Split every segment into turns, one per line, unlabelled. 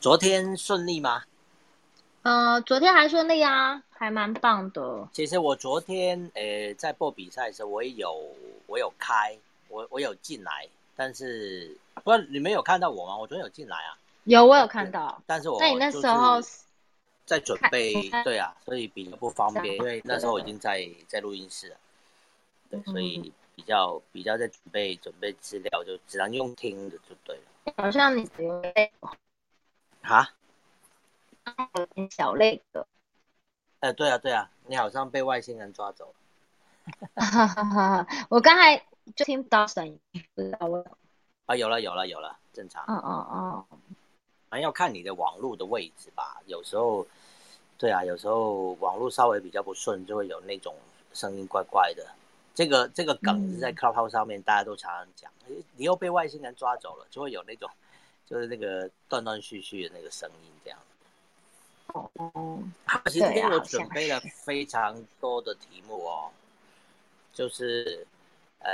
昨天顺利吗？
呃，昨天还顺利啊，还蛮棒的。
其实我昨天呃在播比赛的时候，我也有我有开，我我有进来，但是不，你们有看到我吗？我昨天有进来啊。
有，我有看到。
但是我
那你那时候
在准备，对啊，所以比较不方便，因为那时候我已经在在录音室了。对，所以比较比较在准备准备资料，就只能用听的就对了。
好像你有被
啊？
有点小累的。
哎，对啊，对啊，你好像被外星人抓走了。
我刚才就听不到声音，不知道为什么。
啊，有了，有了，有了，正常。
嗯嗯嗯。
反正要看你的网络的位置吧，有时候，对啊，有时候网络稍微比较不顺，就会有那种声音怪怪的。这个这个梗是在 Clubhouse 上面大家都常常讲，你又被外星人抓走了，就会有那种，就是那个断断续续的那个声音这样。
哦哦，
其实今天我准备了非常多的题目哦，就是呃，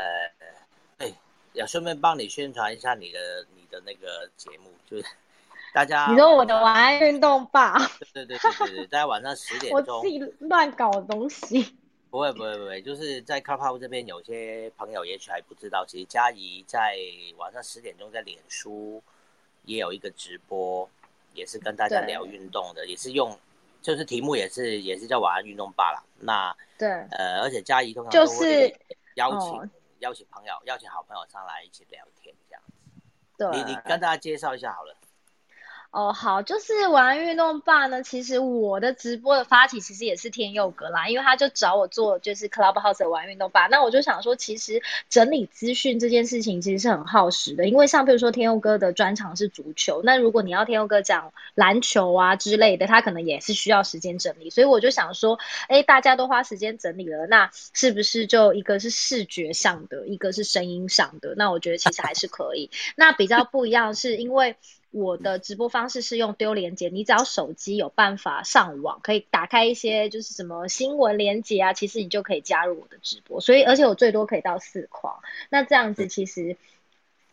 哎，要顺便帮你宣传一下你的你的那个节目，就是大家
你说我的晚安运动吧？
对对对对对对，大家晚上十点 钟，
我自己乱搞东西。
不会不会不会，就是在 Clubhouse 这边，有些朋友也许还不知道，其实佳怡在晚上十点钟在脸书也有一个直播。也是跟大家聊运动的，也是用，就是题目也是也是叫晚安运动罢了。那
对，
呃，而且嘉怡通常都会邀请邀请朋友，邀请好朋友上来一起聊天这样子。
对，
你你跟大家介绍一下好了。
哦，好，就是玩运动吧呢。其实我的直播的发起其实也是天佑哥啦，因为他就找我做就是 Clubhouse 的玩运动吧。那我就想说，其实整理资讯这件事情其实是很耗时的，因为像比如说天佑哥的专长是足球，那如果你要天佑哥讲篮球啊之类的，他可能也是需要时间整理。所以我就想说，哎，大家都花时间整理了，那是不是就一个是视觉上的，一个是声音上的？那我觉得其实还是可以。那比较不一样是因为。我的直播方式是用丢链接，你只要手机有办法上网，可以打开一些就是什么新闻链接啊，其实你就可以加入我的直播。所以，而且我最多可以到四框，那这样子其实。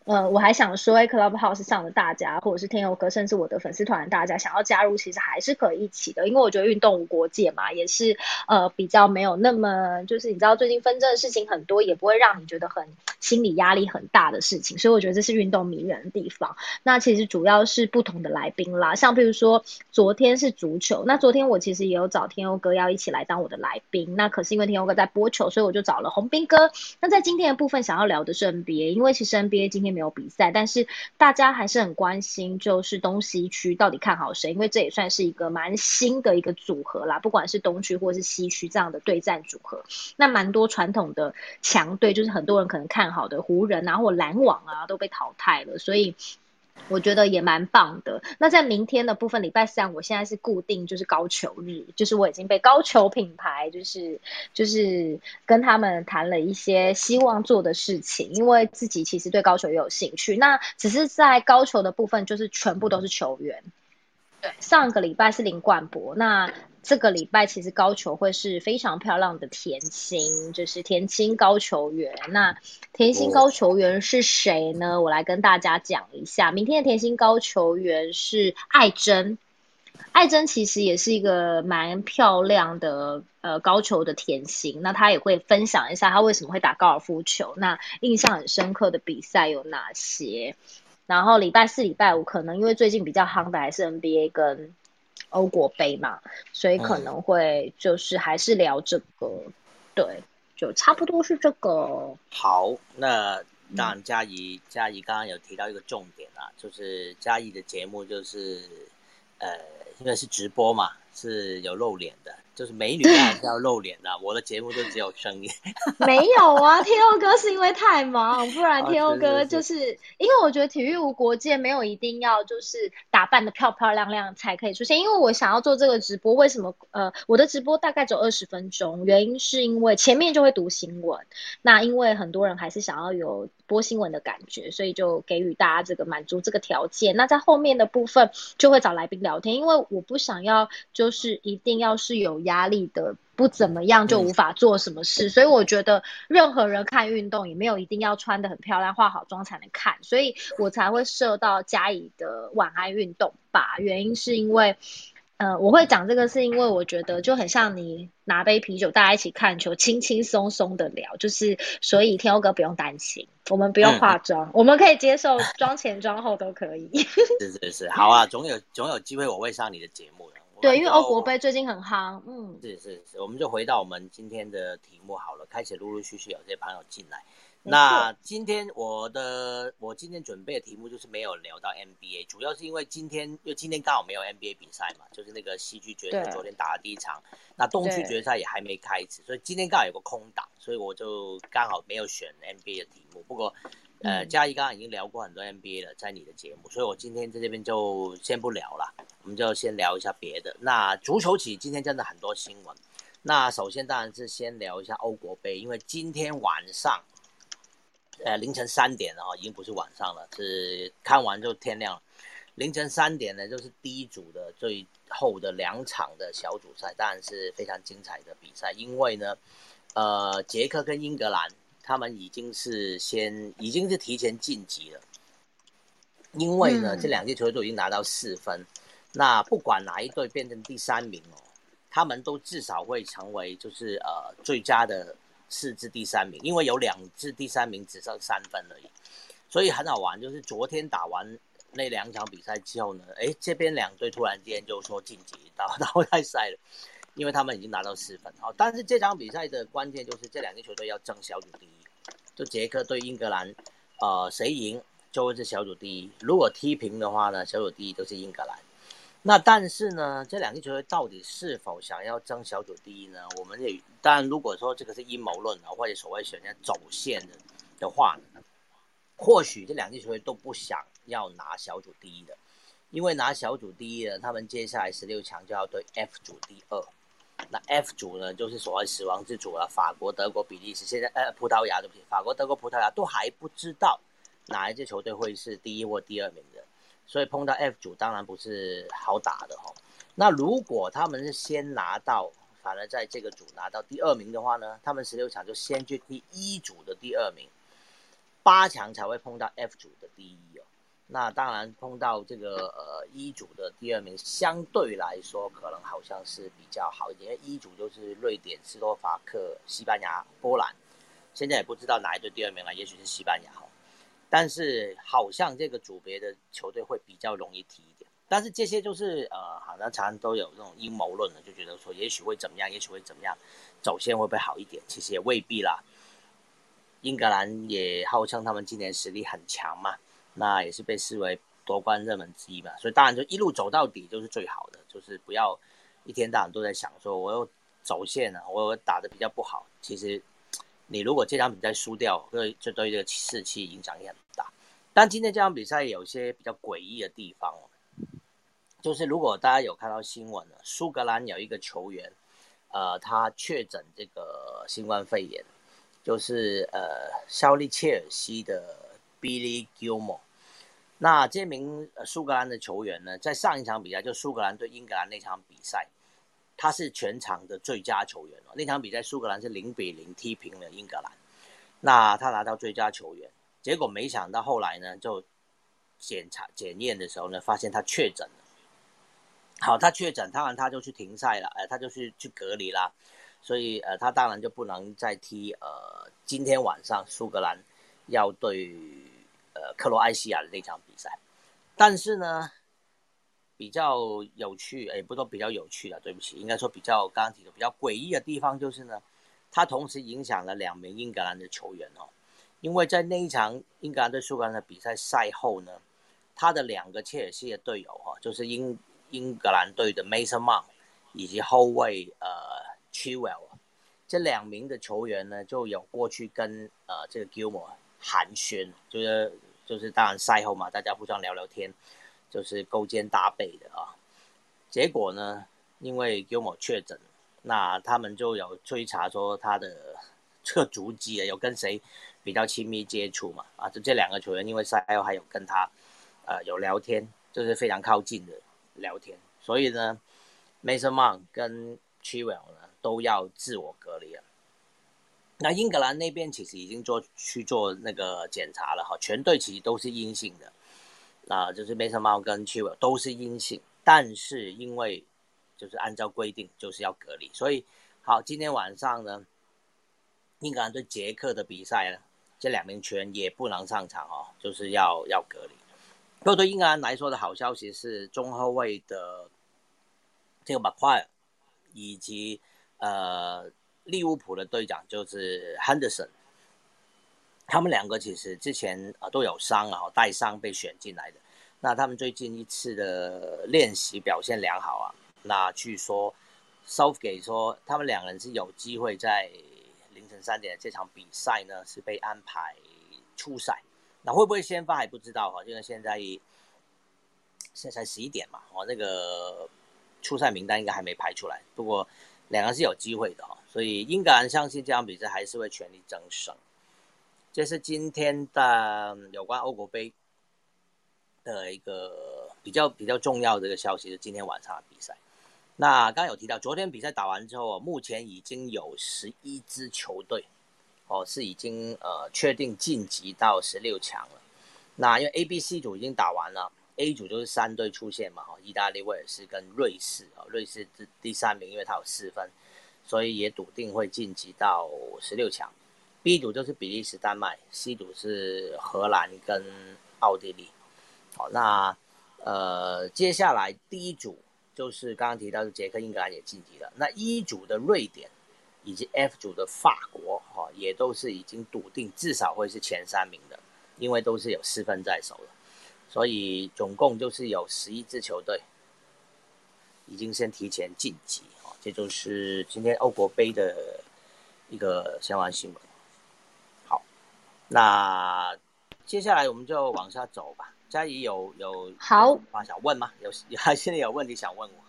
呃，我还想说，Clubhouse 上的大家，或者是天佑哥，甚至我的粉丝团大家，想要加入，其实还是可以一起的。因为我觉得运动无国界嘛，也是呃比较没有那么，就是你知道最近纷争的事情很多，也不会让你觉得很心理压力很大的事情。所以我觉得这是运动迷人的地方。那其实主要是不同的来宾啦，像比如说昨天是足球，那昨天我其实也有找天佑哥要一起来当我的来宾，那可是因为天佑哥在播球，所以我就找了洪斌哥。那在今天的部分想要聊的是 NBA，因为其实 NBA 今天。没有比赛，但是大家还是很关心，就是东西区到底看好谁？因为这也算是一个蛮新的一个组合啦，不管是东区或是西区这样的对战组合，那蛮多传统的强队，就是很多人可能看好的湖人啊或篮网啊都被淘汰了，所以。我觉得也蛮棒的。那在明天的部分，礼拜三，我现在是固定就是高球日，就是我已经被高球品牌，就是就是跟他们谈了一些希望做的事情，因为自己其实对高球也有兴趣。那只是在高球的部分，就是全部都是球员。对，上个礼拜是林冠博，那。这个礼拜其实高球会是非常漂亮的甜心，就是甜心高球员。那甜心高球员是谁呢？我来跟大家讲一下。明天的甜心高球员是艾珍，艾珍其实也是一个蛮漂亮的呃高球的甜心。那她也会分享一下她为什么会打高尔夫球，那印象很深刻的比赛有哪些。然后礼拜四、礼拜五可能因为最近比较夯的还是 NBA 跟。欧国杯嘛，所以可能会就是还是聊这个，对，就差不多是这个。
好，那当然嘉怡，嘉怡刚刚有提到一个重点啊，就是嘉怡的节目就是，呃，因为是直播嘛，是有露脸的。就是美女当然是要露脸的，我的节目就只有声音。
没有啊，天佑哥是因为太忙，不然天佑哥就是因为我觉得体育无国界，没有一定要就是打扮的漂漂亮亮才可以出现。因为我想要做这个直播，为什么？呃，我的直播大概只有二十分钟，原因是因为前面就会读新闻，那因为很多人还是想要有。播新闻的感觉，所以就给予大家这个满足这个条件。那在后面的部分就会找来宾聊天，因为我不想要就是一定要是有压力的不怎么样就无法做什么事，所以我觉得任何人看运动也没有一定要穿的很漂亮、化好妆才能看，所以我才会设到嘉怡的晚安运动吧。原因是因为，呃，我会讲这个是因为我觉得就很像你拿杯啤酒，大家一起看球，轻轻松松的聊，就是所以天佑哥不用担心，我们不用化妆，我们可以接受妆前妆后都可以。
是是是，好啊，总有总有机会我会上你的节目的。
对，因为欧国杯最近很夯，嗯，
是是是，我们就回到我们今天的题目好了，开始陆陆续续有这些朋友进来。那今天我的我今天准备的题目就是没有聊到 NBA，主要是因为今天因为今天刚好没有 NBA 比赛嘛，就是那个西区决赛昨天打的第一场，那东区决赛也还没开始，所以今天刚好有个空档，所以我就刚好没有选 NBA 的题目。不过。呃，嘉怡刚刚已经聊过很多 NBA 了，在你的节目，所以我今天在这边就先不聊了，我们就先聊一下别的。那足球起今天真的很多新闻，那首先当然是先聊一下欧国杯，因为今天晚上，呃，凌晨三点了哈，已经不是晚上了，是看完就天亮了。凌晨三点呢，就是第一组的最后的两场的小组赛，当然是非常精彩的比赛，因为呢，呃，捷克跟英格兰。他们已经是先，已经是提前晋级了，因为呢，这两支球队都已经拿到四分，那不管哪一队变成第三名哦，他们都至少会成为就是呃最佳的四支第三名，因为有两支第三名只剩三分而已，所以很好玩，就是昨天打完那两场比赛之后呢，哎，这边两队突然间就说晋级到淘汰赛了。因为他们已经拿到四分，好，但是这场比赛的关键就是这两支球队要争小组第一，就捷克对英格兰，呃，谁赢就会是小组第一。如果踢平的话呢，小组第一都是英格兰。那但是呢，这两支球队到底是否想要争小组第一呢？我们也当然，如果说这个是阴谋论啊，或者所谓选择走线的的话呢，或许这两支球队都不想要拿小组第一的，因为拿小组第一呢，他们接下来十六强就要对 F 组第二。那 F 组呢，就是所谓死亡之组了。法国、德国、比利时，现在呃，葡萄牙对不起，法国、德国、葡萄牙都还不知道哪一支球队会是第一或第二名的，所以碰到 F 组当然不是好打的哈。那如果他们是先拿到，反而在这个组拿到第二名的话呢，他们十六强就先去第一组的第二名，八强才会碰到 F 组的第一。那当然碰到这个呃一组的第二名，相对来说可能好像是比较好一点，因为一组就是瑞典、斯洛伐克、西班牙、波兰，现在也不知道哪一队第二名了，也许是西班牙哈。但是好像这个组别的球队会比较容易踢一点。但是这些就是呃，好像常常都有这种阴谋论的，就觉得说也许会怎么样，也许会怎么样，走线会不会好一点？其实也未必啦。英格兰也号称他们今年实力很强嘛。那也是被视为夺冠热门之一吧，所以当然就一路走到底就是最好的，就是不要一天到晚都在想说我又走线了，我又打的比较不好。其实你如果这场比赛输掉，对就对这个士气影响也很大。但今天这场比赛有些比较诡异的地方，就是如果大家有看到新闻了，苏格兰有一个球员，呃，他确诊这个新冠肺炎，就是呃，肖利切尔西的。Billy Gilmore，那这名苏格兰的球员呢，在上一场比赛就苏格兰对英格兰那场比赛，他是全场的最佳球员哦。那场比赛苏格兰是零比零踢平了英格兰，那他拿到最佳球员，结果没想到后来呢，就检查检验的时候呢，发现他确诊了。好，他确诊，当然他就去停赛了，呃，他就去去隔离啦，所以呃，他当然就不能再踢呃今天晚上苏格兰要对。呃，克罗埃西亚的那场比赛，但是呢，比较有趣，哎，不说比较有趣了，对不起，应该说比较刚刚提的比较诡异的地方就是呢，它同时影响了两名英格兰的球员哦，因为在那一场英格兰对苏格兰的比赛赛后呢，他的两个切尔西的队友哈，就是英英格兰队的 Mason Mount 以及后卫呃 Chilwell 这两名的球员呢，就有过去跟呃这个 Gilmore。寒暄就是就是当然赛后嘛，大家互相聊聊天，就是勾肩搭背的啊。结果呢，因为 Gilmore 确诊，那他们就有追查说他的这个足迹啊，有跟谁比较亲密接触嘛？啊，就这两个球员，因为赛后还有跟他呃有聊天，就是非常靠近的聊天，所以呢，Mason m o n 跟 Chilwell 呢都要自我隔离了。那英格兰那边其实已经做去做那个检查了哈，全队其实都是阴性的，啊，就是梅森猫跟 c h i l 都是阴性，但是因为就是按照规定就是要隔离，所以好，今天晚上呢，英格兰对捷克的比赛呢，这两名球员也不能上场哦，就是要要隔离。不过对英格兰来说的好消息是，中后卫的这个马奎尔以及呃。利物浦的队长就是 Henderson，他们两个其实之前啊都有伤啊，带伤被选进来的。那他们最近一次的练习表现良好啊。那据说 Southgate 说，他们两人是有机会在凌晨三点的这场比赛呢是被安排出赛。那会不会先发还不知道哈，因为现在现在才十一点嘛，哦，那个出赛名单应该还没排出来。不过两个是有机会的哈。所以英格兰相信这场比赛还是会全力争胜。这是今天的有关欧国杯的一个比较比较重要的一个消息，是今天晚上的比赛。那刚刚有提到，昨天比赛打完之后，目前已经有十一支球队哦是已经呃确定晋级到十六强了。那因为 A、B、C 组已经打完了，A 组就是三队出现嘛，哈，意大利、威尔士跟瑞士啊，瑞士是第三名，因为它有四分。所以也笃定会晋级到十六强。B 组就是比利时、丹麦，C 组是荷兰跟奥地利。好，那呃，接下来第一组就是刚刚提到的捷克、英格兰也晋级了。那 E 组的瑞典以及 F 组的法国，哈，也都是已经笃定至少会是前三名的，因为都是有四分在手了。所以总共就是有十一支球队已经先提前晋级。这就是今天欧国杯的一个相关新闻。好，那接下来我们就往下走吧。嘉怡有有
好
啊想问吗？有 还现在有问题想问我？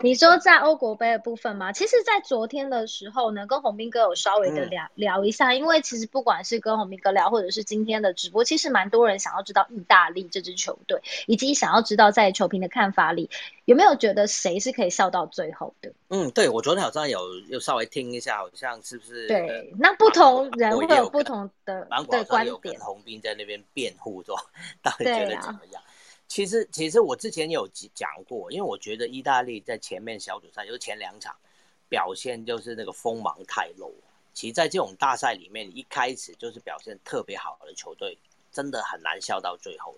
你说在欧国杯的部分吗？其实，在昨天的时候呢，跟红兵哥有稍微的聊聊一下，因为其实不管是跟红兵哥聊，或者是今天的直播，其实蛮多人想要知道意大利这支球队，以及想要知道在球评的看法里，有没有觉得谁是可以笑到最后的？
嗯，对我昨天好像有有稍微听一下，好像是不是？
对，那不同人会有不同的
的
观点。
红兵在那边辩护，说 到底觉得怎么样？其实，其实我之前有讲过，因为我觉得意大利在前面小组赛，就是前两场表现就是那个锋芒太露。其实，在这种大赛里面，一开始就是表现特别好的球队，真的很难笑到最后，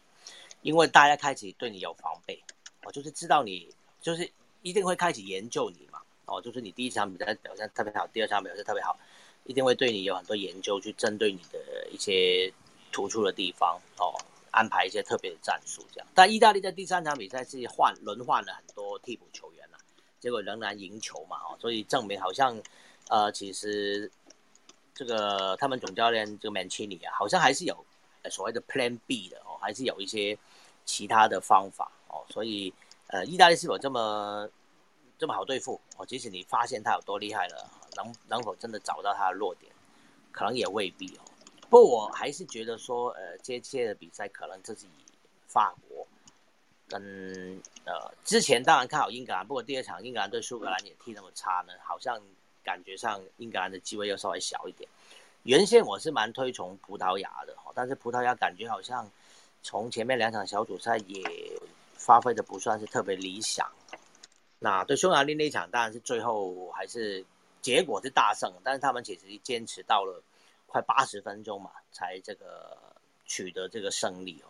因为大家开始对你有防备，哦，就是知道你就是一定会开始研究你嘛，哦，就是你第一场比赛表现特别好，第二场表现特别好，一定会对你有很多研究，去针对你的一些突出的地方，哦。安排一些特别的战术，这样。但意大利在第三场比赛是换轮换了很多替补球员了，结果仍然赢球嘛，哦，所以证明好像，呃，其实这个他们总教练这个 Mancini 啊，好像还是有所谓的 Plan B 的哦，还是有一些其他的方法哦，所以呃，意大利是否这么这么好对付哦？即使你发现他有多厉害了，能能否真的找到他的弱点，可能也未必哦。不我还是觉得说，呃，这些的比赛可能这是以法国跟呃之前当然看好英格兰，不过第二场英格兰对苏格兰也踢那么差呢，好像感觉上英格兰的机会又稍微小一点。原先我是蛮推崇葡萄牙的，但是葡萄牙感觉好像从前面两场小组赛也发挥的不算是特别理想。那对匈牙利那场当然是最后还是结果是大胜，但是他们其实坚持到了。快八十分钟嘛，才这个取得这个胜利哦。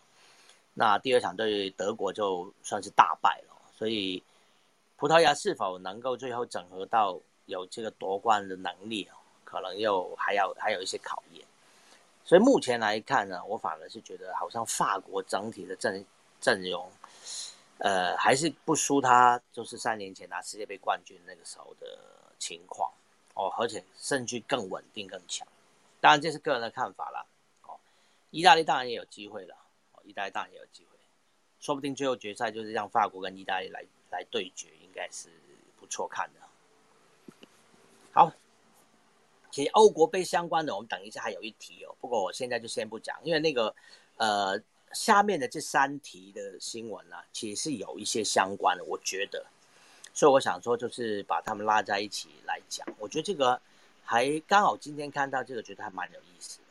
那第二场对德国就算是大败了，所以葡萄牙是否能够最后整合到有这个夺冠的能力哦，可能又还要还有一些考验。所以目前来看呢，我反而是觉得好像法国整体的阵阵容，呃，还是不输他，就是三年前拿世界杯冠军那个时候的情况哦，而且胜局更稳定更强。当然这是个人的看法了，哦，意大利当然也有机会了，哦，意大利当然也有机会，说不定最后决赛就是让法国跟意大利来来对决，应该是不错看的。好，其实欧国杯相关的，我们等一下还有一题哦，不过我现在就先不讲，因为那个呃下面的这三题的新闻呢，其实是有一些相关的，我觉得，所以我想说，就是把他们拉在一起来讲。我觉得这个还刚好今天看到这个，觉得还蛮有意思的。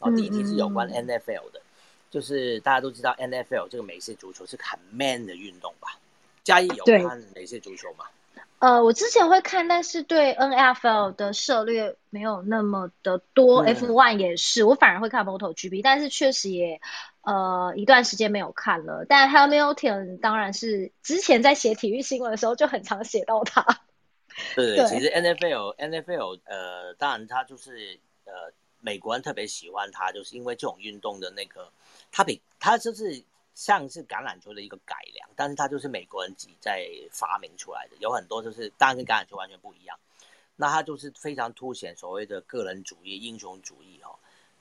哦，第一题是有关 NFL 的，就是大家都知道 NFL 这个美式足球是很 man 的运动吧？嘉义有看美式足球吗？
呃，我之前会看，但是对 N F L 的涉猎没有那么的多。F one 也是，我反而会看 MotoGP，但是确实也呃一段时间没有看了。但 Hamilton 当然是之前在写体育新闻的时候就很常写到他。
对对，其实 N F L N F L 呃，当然他就是呃美国人特别喜欢他，就是因为这种运动的那个，他比他就是。像是橄榄球的一个改良，但是它就是美国人自己在发明出来的，有很多就是当然跟橄榄球完全不一样。那它就是非常凸显所谓的个人主义、英雄主义哦。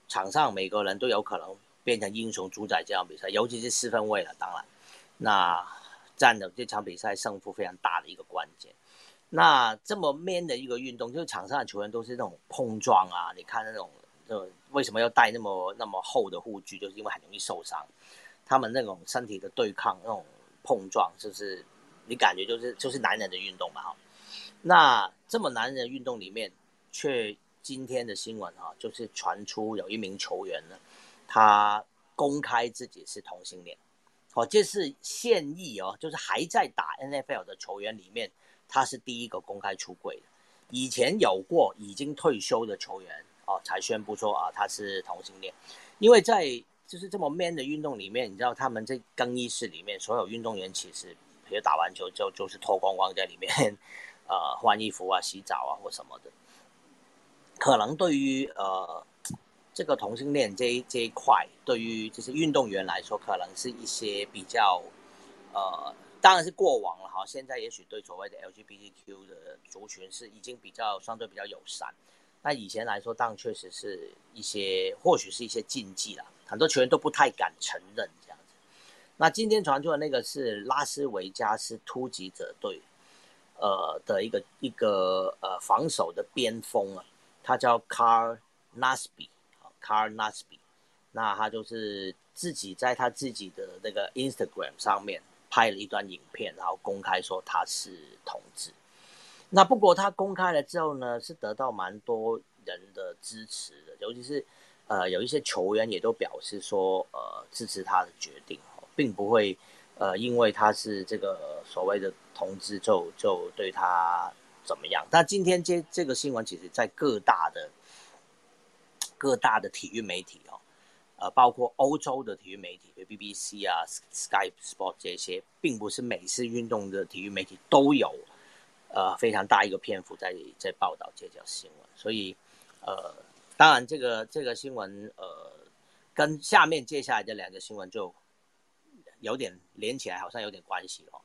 场上每个人都有可能变成英雄，主宰这场比赛，尤其是四分位了。当然，那占了这场比赛胜负非常大的一个关键。那这么 man 的一个运动，就是场上的球员都是那种碰撞啊，你看那种，就为什么要戴那么那么厚的护具，就是因为很容易受伤。他们那种身体的对抗、那种碰撞，就是你感觉就是就是男人的运动嘛哈。那这么男人的运动里面，却今天的新闻哈，就是传出有一名球员呢，他公开自己是同性恋。哦，这是现役哦，就是还在打 NFL 的球员里面，他是第一个公开出柜的。以前有过已经退休的球员哦，才宣布说啊他是同性恋，因为在就是这么 man 的运动里面，你知道他们在更衣室里面，所有运动员其实，比如打完球就就是脱光光在里面，呃，换衣服啊、洗澡啊或什么的。可能对于呃这个同性恋这一这一块，对于就是运动员来说，可能是一些比较呃，当然是过往了哈。现在也许对所谓的 LGBTQ 的族群是已经比较相对比较友善，那以前来说，当然确实是一些或许是一些禁忌了。很多球员都不太敢承认这样子。那今天传出的那个是拉斯维加斯突击者队，呃的一个一个呃防守的边锋啊，他叫 Car Nasby，Car Nasby。那他就是自己在他自己的那个 Instagram 上面拍了一段影片，然后公开说他是同志。那不过他公开了之后呢，是得到蛮多人的支持的，尤其是。呃，有一些球员也都表示说，呃，支持他的决定，并不会，呃，因为他是这个所谓的同志，就就对他怎么样。那今天这这个新闻，其实在各大的各大的体育媒体哦，呃，包括欧洲的体育媒体，比如 BBC 啊、Sky Sport 这些，并不是每次运动的体育媒体都有，呃，非常大一个篇幅在在报道这条新闻，所以，呃。当然，这个这个新闻，呃，跟下面接下来的两个新闻就有点连起来，好像有点关系哦。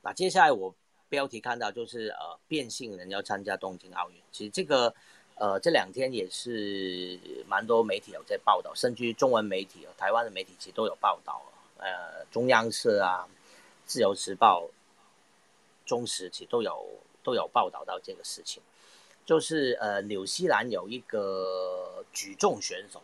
那接下来我标题看到就是呃，变性人要参加东京奥运。其实这个呃这两天也是蛮多媒体有在报道，甚至中文媒体、台湾的媒体其实都有报道。呃，中央社啊、自由时报、中时其实都有都有报道到这个事情。就是呃，纽西兰有一个举重选手，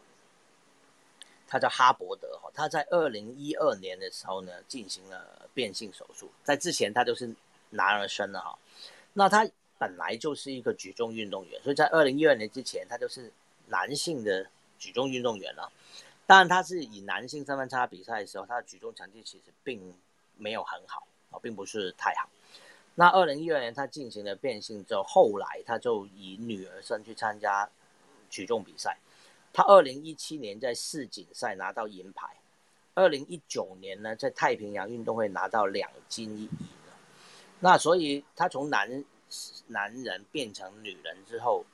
他叫哈伯德哈，他在二零一二年的时候呢进行了变性手术，在之前他就是男儿身的哈，那他本来就是一个举重运动员，所以在二零一二年之前他就是男性的举重运动员了，当然他是以男性身份参加比赛的时候，他的举重成绩其实并没有很好啊，并不是太好。那二零一二年他进行了变性之后，后来他就以女儿身去参加举重比赛。他二零一七年在世锦赛拿到银牌，二零一九年呢在太平洋运动会拿到两金一银。那所以他从男男人变成女人之后，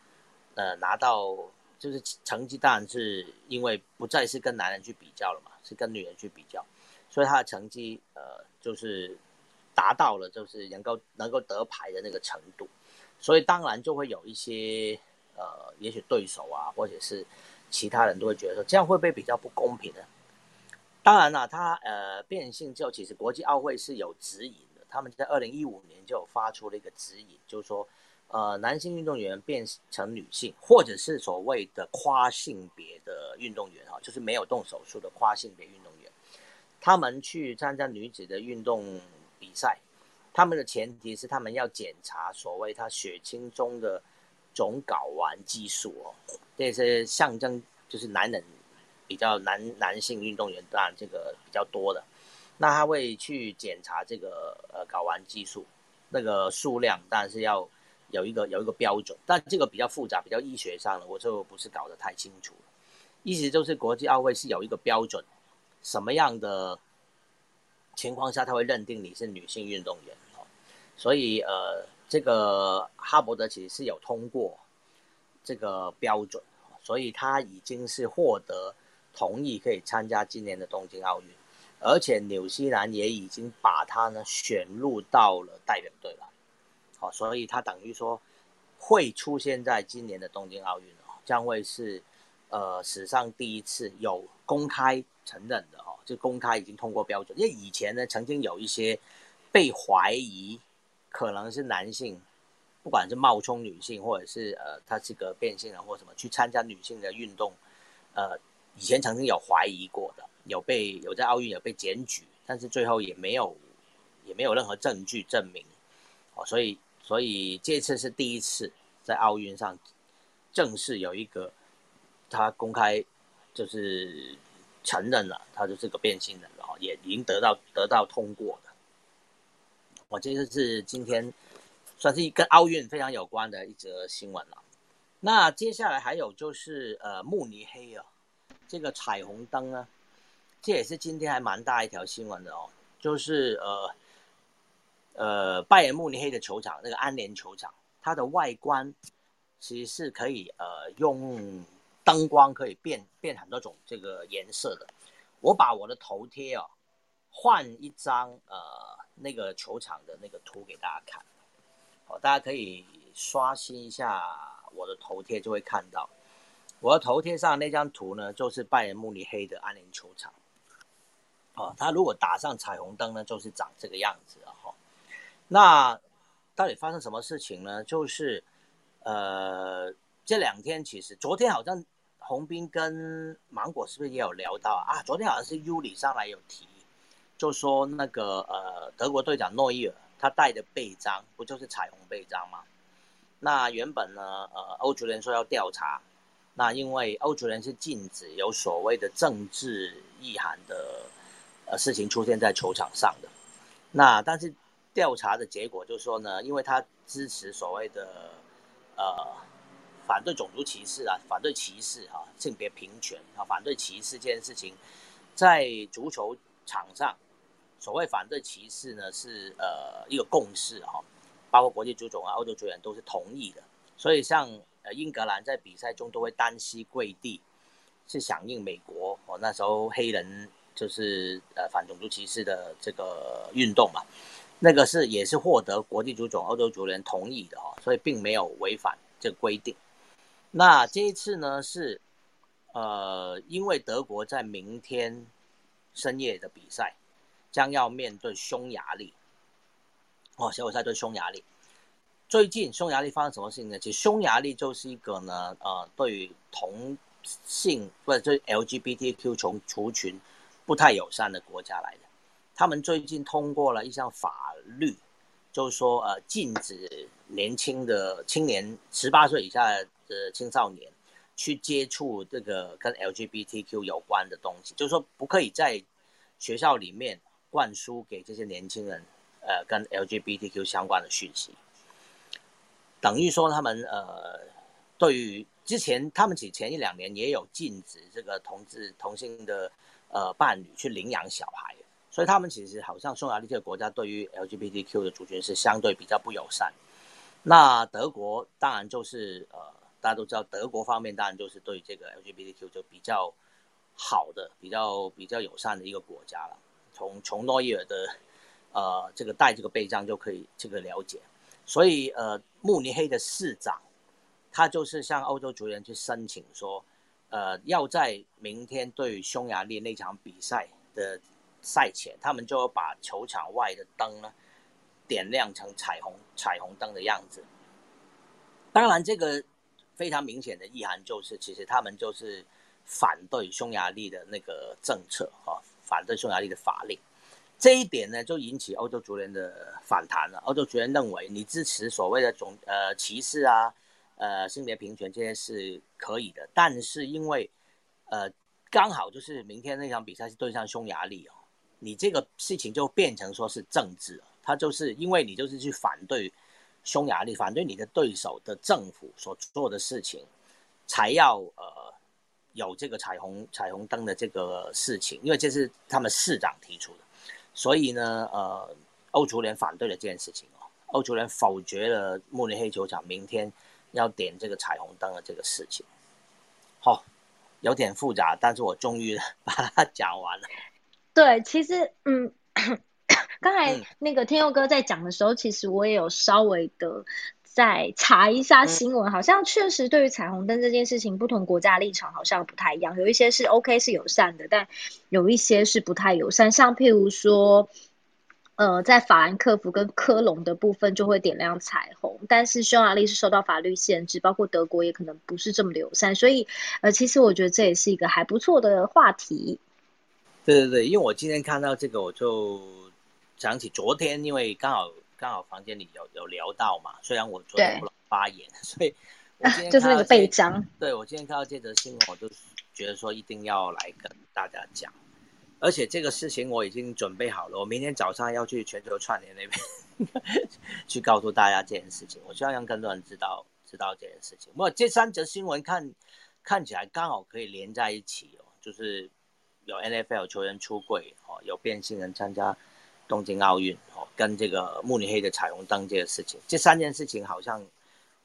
呃，拿到就是成绩当然是因为不再是跟男人去比较了嘛，是跟女人去比较，所以他的成绩呃就是。达到了就是能够能够得牌的那个程度，所以当然就会有一些呃，也许对手啊，或者是其他人都会觉得说这样会不会比较不公平呢？当然了，他呃变性之后，其实国际奥会是有指引，他们在二零一五年就发出了一个指引，就是说呃男性运动员变成女性，或者是所谓的跨性别的运动员哈，就是没有动手术的跨性别运动员，他们去参加女子的运动。比赛，他们的前提是他们要检查所谓他血清中的总睾丸激素哦，这是象征就是男人比较男男性运动员当然这个比较多的，那他会去检查这个呃睾丸激素那个数量，但是要有一个有一个标准，但这个比较复杂，比较医学上的我就不是搞得太清楚意思就是国际奥会是有一个标准，什么样的情况下他会认定你是女性运动员哦？所以，呃，这个哈伯德其实是有通过这个标准，所以他已经是获得同意可以参加今年的东京奥运，而且纽西兰也已经把他呢选入到了代表队了。好，所以他等于说会出现在今年的东京奥运哦，将会是呃史上第一次有公开承认的哦，就公开已经通过标准，因为以前呢曾经有一些被怀疑。可能是男性，不管是冒充女性，或者是呃，他是个变性人或什么，去参加女性的运动，呃，以前曾经有怀疑过的，有被有在奥运有被检举，但是最后也没有也没有任何证据证明，哦，所以所以这次是第一次在奥运上正式有一个他公开就是承认了他就是个变性人了，也已经得到得到通过的。我这个是今天算是跟奥运非常有关的一则新闻了。那接下来还有就是呃慕尼黑啊，这个彩虹灯呢，这也是今天还蛮大一条新闻的哦。就是呃呃拜仁慕尼黑的球场那个安联球场，它的外观其实是可以呃用灯光可以变变很多种这个颜色的。我把我的头贴啊换一张呃。那个球场的那个图给大家看，哦，大家可以刷新一下我的头贴，就会看到我的头贴上那张图呢，就是拜仁慕尼黑的安联球场。哦，它如果打上彩虹灯呢，就是长这个样子了哈。那到底发生什么事情呢？就是呃，这两天其实昨天好像洪斌跟芒果是不是也有聊到啊？昨天好像是尤里上来有提。就说那个呃，德国队长诺伊尔他带的背章不就是彩虹背章吗？那原本呢，呃，欧足联说要调查，那因为欧足联是禁止有所谓的政治意涵的呃事情出现在球场上的。那但是调查的结果就是说呢，因为他支持所谓的呃反对种族歧视啊，反对歧视哈，性别平权啊，反对歧视这件事情，在足球场上。所谓反对歧视呢，是呃一个共识哈，包括国际足总啊、欧洲足联都是同意的。所以像呃英格兰在比赛中都会单膝跪地，是响应美国哦那时候黑人就是呃反种族歧视的这个运动嘛，那个是也是获得国际足总、欧洲足联同意的哦，所以并没有违反这个规定。那这一次呢是呃因为德国在明天深夜的比赛。将要面对匈牙利，哦，小组赛对匈牙利。最近匈牙利发生什么事情呢？其实匈牙利就是一个呢，呃，对于同性或者对 LGBTQ 族族群不太友善的国家来的。他们最近通过了一项法律，就是说，呃，禁止年轻的青年十八岁以下的青少年去接触这个跟 LGBTQ 有关的东西，就是说，不可以在学校里面。灌输给这些年轻人，呃，跟 LGBTQ 相关的讯息，等于说他们呃，对于之前他们其前一两年也有禁止这个同志同性的呃伴侣去领养小孩，所以他们其实好像匈牙利这个国家对于 LGBTQ 的族群是相对比较不友善。那德国当然就是呃，大家都知道德国方面当然就是对这个 LGBTQ 就比较好的、比较比较友善的一个国家了。从从诺伊尔的，呃，这个带这个背章就可以这个了解，所以呃，慕尼黑的市长，他就是向欧洲族人去申请说，呃，要在明天对匈牙利那场比赛的赛前，他们就要把球场外的灯呢点亮成彩虹彩虹灯的样子。当然，这个非常明显的意涵就是，其实他们就是反对匈牙利的那个政策啊。反对匈牙利的法令，这一点呢，就引起欧洲足联的反弹了。欧洲足联认为，你支持所谓的种呃歧视啊，呃性别平权这些是可以的，但是因为呃刚好就是明天那场比赛是对上匈牙利哦，你这个事情就变成说是政治，他就是因为你就是去反对匈牙利，反对你的对手的政府所做的事情，才要呃有这个彩虹彩虹灯的这个事情，因为这是他们市长提出的。所以呢，呃，欧足联反对了这件事情哦，欧足联否决了慕尼黑球场明天要点这个彩虹灯的这个事情。好，有点复杂，但是我终于 把它讲完了。
对，其实，嗯，刚才那个天佑哥在讲的时候，其实我也有稍微的。再查一下新闻，好像确实对于彩虹灯这件事情，不同国家立场好像不太一样。有一些是 OK 是友善的，但有一些是不太友善。像譬如说，呃，在法兰克福跟科隆的部分就会点亮彩虹，但是匈牙利是受到法律限制，包括德国也可能不是这么友善。所以，呃，其实我觉得这也是一个还不错的话题。
对对对，因为我今天看到这个，我就想起昨天，因为刚好。刚好房间里有有聊到嘛，虽然我昨天不发言，所以 我今天
就是那个背章。
对我今天看到这则新闻，我就觉得说一定要来跟大家讲，而且这个事情我已经准备好了，我明天早上要去全球串联那边去告诉大家这件事情，我希望让更多人知道知道这件事情。不过这三则新闻看看起来刚好可以连在一起哦，就是有 NFL 球员出柜哦，有变性人参加。东京奥运哦，跟这个慕尼黑的彩虹灯这个事情，这三件事情好像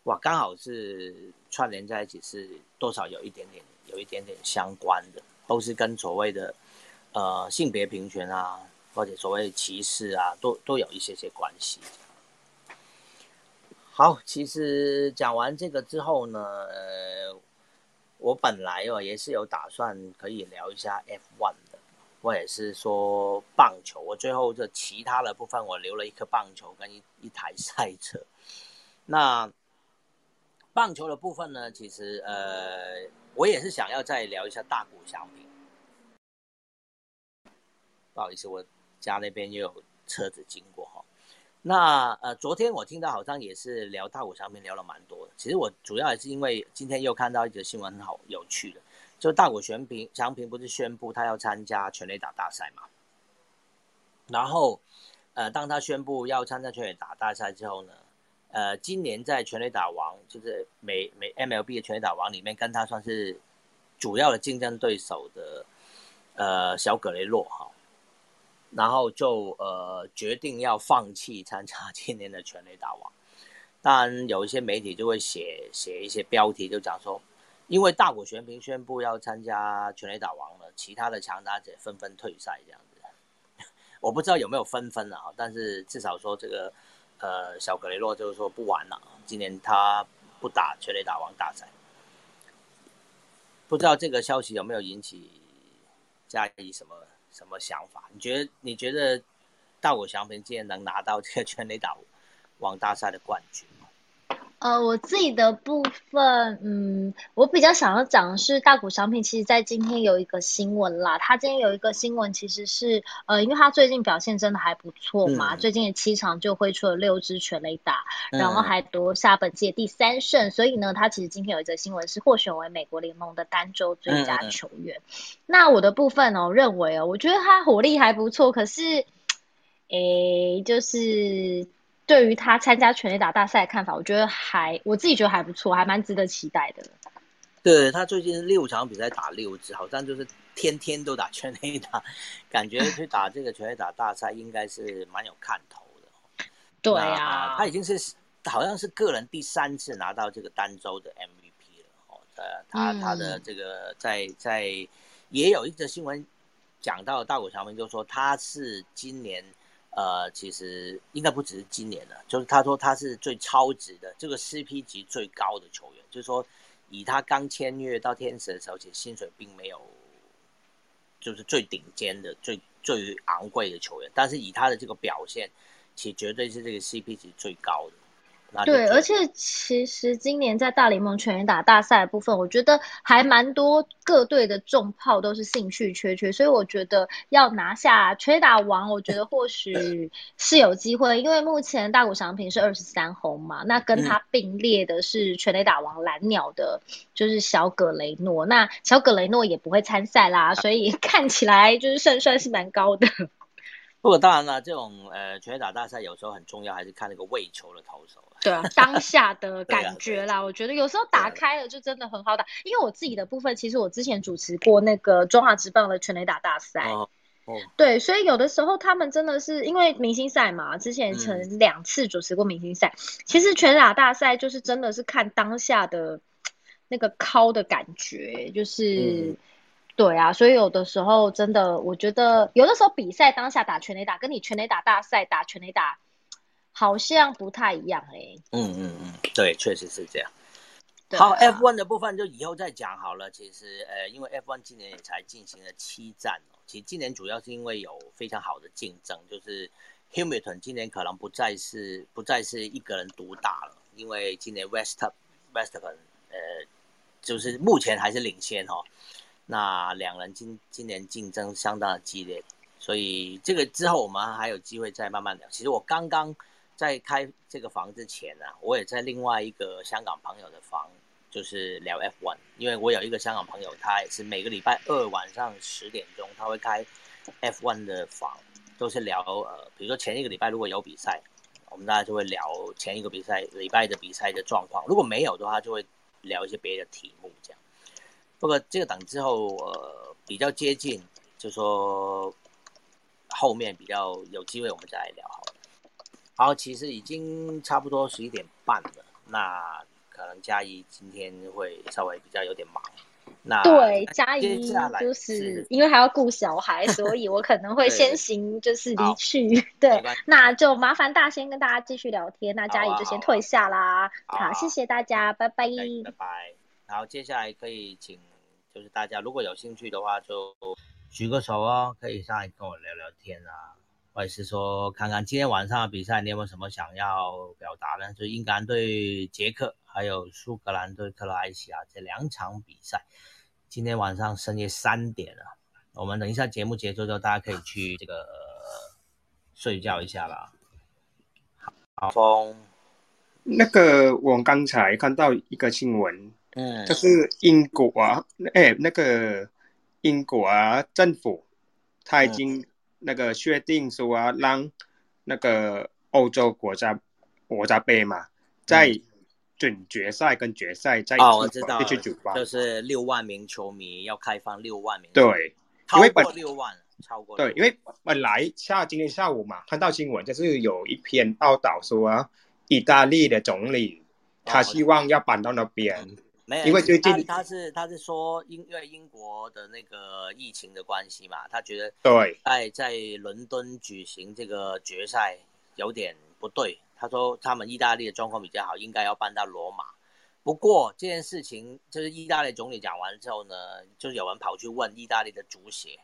哇，刚好是串联在一起，是多少有一点点，有一点点相关的，都是跟所谓的呃性别平权啊，或者所谓歧视啊，都都有一些些关系。好，其实讲完这个之后呢，呃，我本来哦也是有打算可以聊一下 F1。或者是说棒球，我最后这其他的部分我留了一颗棒球跟一一台赛车。那棒球的部分呢，其实呃，我也是想要再聊一下大谷翔平。不好意思，我家那边又有车子经过哈。那呃，昨天我听到好像也是聊大谷翔平聊了蛮多的。其实我主要也是因为今天又看到一则新闻，很好有趣的。就大谷翔平，翔平不是宣布他要参加全垒打大赛嘛？然后，呃，当他宣布要参加全垒打大赛之后呢，呃，今年在全垒打王，就是美美 MLB 的全垒打王里面，跟他算是主要的竞争对手的，呃，小葛雷洛哈，然后就呃决定要放弃参加 今年的全垒打王。当然，有一些媒体就会写写一些标题，就讲说。因为大谷翔平宣布要参加全垒打王了，其他的强打者纷纷退赛，这样子，我不知道有没有纷纷啊，但是至少说这个，呃，小格雷洛就是说不玩了，今年他不打全垒打王大赛，不知道这个消息有没有引起加以什么什么想法？你觉得你觉得大谷翔平今天能拿到这个全垒打王大赛的冠军？
呃，我自己的部分，嗯，我比较想要讲的是大股商品，其实在今天有一个新闻啦。他今天有一个新闻，其实是呃，因为他最近表现真的还不错嘛，最近的七场就挥出了六支全垒打，然后还夺下本届第三胜，所以呢，他其实今天有一则新闻是获选为美国联盟的单周最佳球员。那我的部分哦，认为哦，我觉得他火力还不错，可是，诶，就是。对于他参加全垒打大赛的看法，我觉得还我自己觉得还不错，还蛮值得期待的。
对他最近六场比赛打六支，好像就是天天都打全垒打，感觉去打这个全垒打大赛应该是蛮有看头的。
对啊，
他已经是好像是个人第三次拿到这个单周的 MVP 了。哦，呃，他他的这个在在也有一则新闻讲到大谷翔平，就说他是今年。呃，其实应该不只是今年的，就是他说他是最超值的，这个 CP 级最高的球员，就是说以他刚签约到天使的时候，其实薪水并没有，就是最顶尖的、最最昂贵的球员，但是以他的这个表现，其实绝对是这个 CP 级最高的。
对，而且其实今年在大联盟全员打大赛部分，我觉得还蛮多各队的重炮都是兴趣缺缺，所以我觉得要拿下全打王，我觉得或许 是有机会，因为目前大谷翔平是二十三轰嘛，那跟他并列的是全垒打王蓝鸟的，就是小葛雷诺，那小葛雷诺也不会参赛啦，所以 看起来就是胜算是蛮高的。
不过当然了，这种呃全垒打大赛有时候很重要，还是看那个喂球的投手。
对啊，当下的 感觉啦，我觉得有时候打开了就真的很好打。因为我自己的部分，其实我之前主持过那个中华职棒的全垒打大赛。哦。对，所以有的时候他们真的是因为明星赛嘛，之前曾两次主持过明星赛。其实全垒打大赛就是真的是看当下的那个敲的感觉，就是。对啊，所以有的时候真的，我觉得有的时候比赛当下打全垒打，跟你全垒打大赛打全垒打好像不太一样哎。
嗯嗯嗯，对，确实是这样。好，F1 的部分就以后再讲好了。其实，呃，因为 F1 今年也才进行了七站哦。其实今年主要是因为有非常好的竞争，就是 Hamilton 今年可能不再是不再是一个人独大了，因为今年 West Western 呃，就是目前还是领先哦。那两人今今年竞争相当的激烈，所以这个之后我们还有机会再慢慢聊。其实我刚刚在开这个房之前呢，我也在另外一个香港朋友的房，就是聊 F1。因为我有一个香港朋友，他也是每个礼拜二晚上十点钟他会开 F1 的房，都是聊呃，比如说前一个礼拜如果有比赛，我们大家就会聊前一个比赛礼拜的比赛的状况；如果没有的话，就会聊一些别的题目这样。不过这个等之后，呃，比较接近，就说后面比较有机会，我们再来聊好了。好，其实已经差不多十一点半了，那可能嘉怡今天会稍微比较有点忙。那
对，嘉怡就是因为还要顾小孩，所以我可能会 先行就是离去。对，那就麻烦大仙跟大家继续聊天，那嘉怡就先退下啦。好，谢谢大家，拜拜。
拜拜。好，接下来可以请。就是大家如果有兴趣的话，就举个手哦，可以上来跟我聊聊天啊，或者是说看看今天晚上的比赛，你有没有什么想要表达呢？就英格兰对捷克，还有苏格兰对克罗埃西亚这两场比赛，今天晚上深夜三点啊，我们等一下节目结束之后，大家可以去这个睡觉一下啦。好，风，
那个我刚才看到一个新闻。嗯，就是英国啊，哎，那个英国啊，政府他已经那个确定说啊，让那个欧洲国家国家杯嘛，在准决赛跟决赛在
哦，我知道，
去举办，
就是六万名球迷要开放六万名，
对，
超过六万，超过
对，因为本来下今天下午嘛，看到新闻就是有一篇报道说，啊意大利的总理他希望要搬到那边。
没有，
因为最近
他是他是说英因为英国的那个疫情的关系嘛，他觉得
对
在在伦敦举行这个决赛有点不对。他说他们意大利的状况比较好，应该要搬到罗马。不过这件事情就是意大利总理讲完之后呢，就有人跑去问意大利的足协。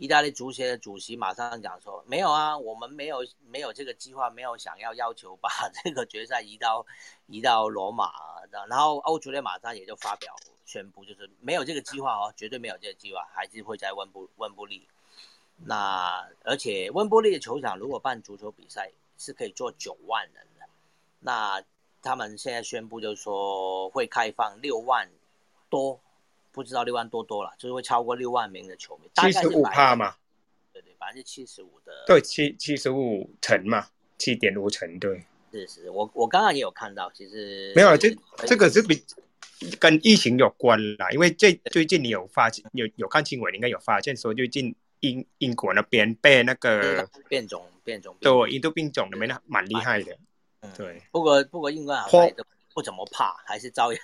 意大利足协的主席马上讲说：“没有啊，我们没有没有这个计划，没有想要要求把这个决赛移到移到罗马。”然后欧足联马上也就发表宣布，就是没有这个计划哦，绝对没有这个计划，还是会在温布温布利。那而且温布利的球场如果办足球比赛是可以坐九万人的，那他们现在宣布就是说会开放六万多。不知道六万多多了，就是会超过六万名的球迷，
七十五帕嘛？
对对，百分之七十五的，
对七七十五成嘛，七点五成，对。
是是，我我刚刚也有看到，其实
没有，这这个是比跟疫情有关啦，因为最最近你有发现有有看新闻，应该有发现说最近英英国那边被那个
变种变种
对印度病种的没那蛮厉害的，对。
不过不过英格兰都不怎么怕，还是照样。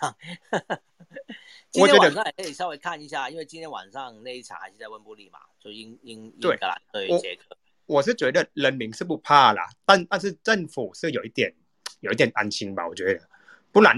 今天晚上也可以稍微看一下，因为今天晚上那一场还是在温布利嘛，就英英英格兰对捷克。
我是觉得人民是不怕啦，但但是政府是有一点有一点担心吧，我觉得，不然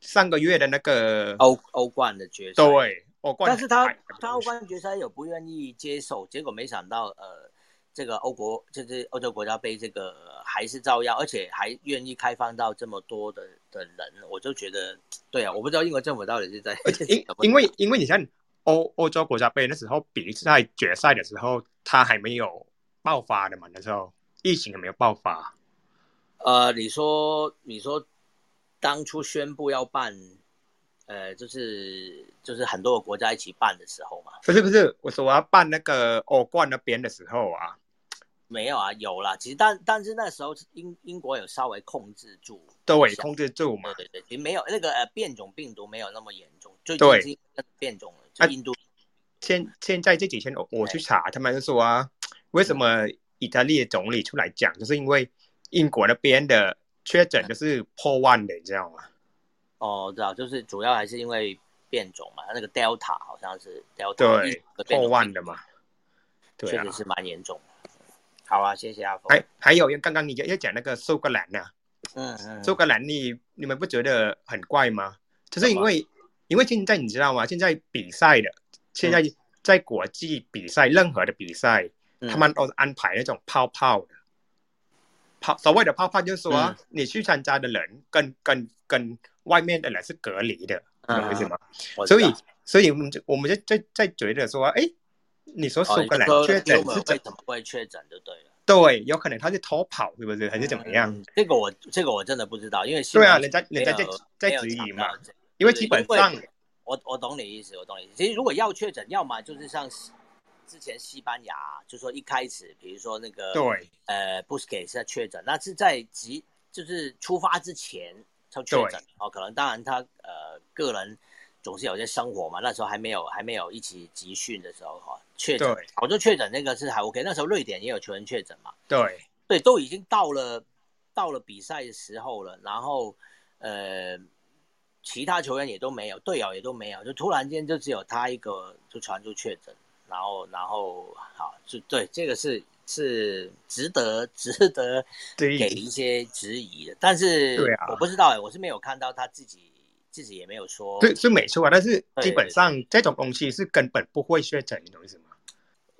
上个月的那个
欧欧冠的决赛，
对欧冠，
但是他他欧冠决赛有不愿意接受，结果没想到呃，这个欧国就是欧洲国家杯，这个还是照样，而且还愿意开放到这么多的的人，我就觉得，对啊，我不知道英国政府到底是在
因因为因为你像欧欧洲国家杯那时候比赛决赛的时候，他还没有爆发的嘛，那时候疫情还没有爆发。
呃，你说你说当初宣布要办，呃，就是就是很多个国家一起办的时候嘛？
不是不是，我说我要办那个欧冠那边的时候啊。
没有啊，有啦。其实但但是那时候英英国有稍微控制住，
对，控制住嘛。
对对对，没有那个呃变种病毒没有那么严重，最近是变种了，就印度。
现现在这几天我我去查，他们就说啊，为什么意大利的总理出来讲，就是因为英国那边的确诊就是破万的，你知道吗？
哦，知道，就是主要还是因为变种嘛，那个 Delta 好像是 Delta
对破万的嘛，
确实是蛮严重。好啊，谢谢阿峰。
还还有，刚刚你要讲那个苏格兰呢？
嗯嗯，
苏格兰，你你们不觉得很怪吗？就是因为因为现在你知道吗？现在比赛的，现在在国际比赛，任何的比赛，他们都安排那种泡泡的泡。所谓的泡泡，就是说你去参加的人跟跟跟外面的人是隔离的，懂意思吗？所以所以我们就我们就在在觉得说，哎。你说苏格兰确诊是
怎么会确诊就对了？
对，有可能他是偷跑，是不是？还是怎么样？
这个我这个我真的不知道，因为
对啊，人家人家在在质疑嘛。因为基本上，
我我懂你意思，我懂你意思。其实如果要确诊，要么就是像之前西班牙，就说一开始，比如说那个
对，
呃，布斯给是确诊，那是在即就是出发之前他确诊哦，可能当然他呃个人。总是有些生活嘛，那时候还没有还没有一起集训的时候哈，确诊，我就确诊那个是还 OK。那时候瑞典也有球员确诊嘛，
对
对，都已经到了到了比赛的时候了，然后呃，其他球员也都没有，队友也都没有，就突然间就只有他一个就传出确诊，然后然后好就对这个是是值得值得给一些质疑的，但是我不知道哎，我是没有看到他自己。自己也没有说，
对，是没错啊。但是基本上这种东西是根本不会确诊，你懂意思吗？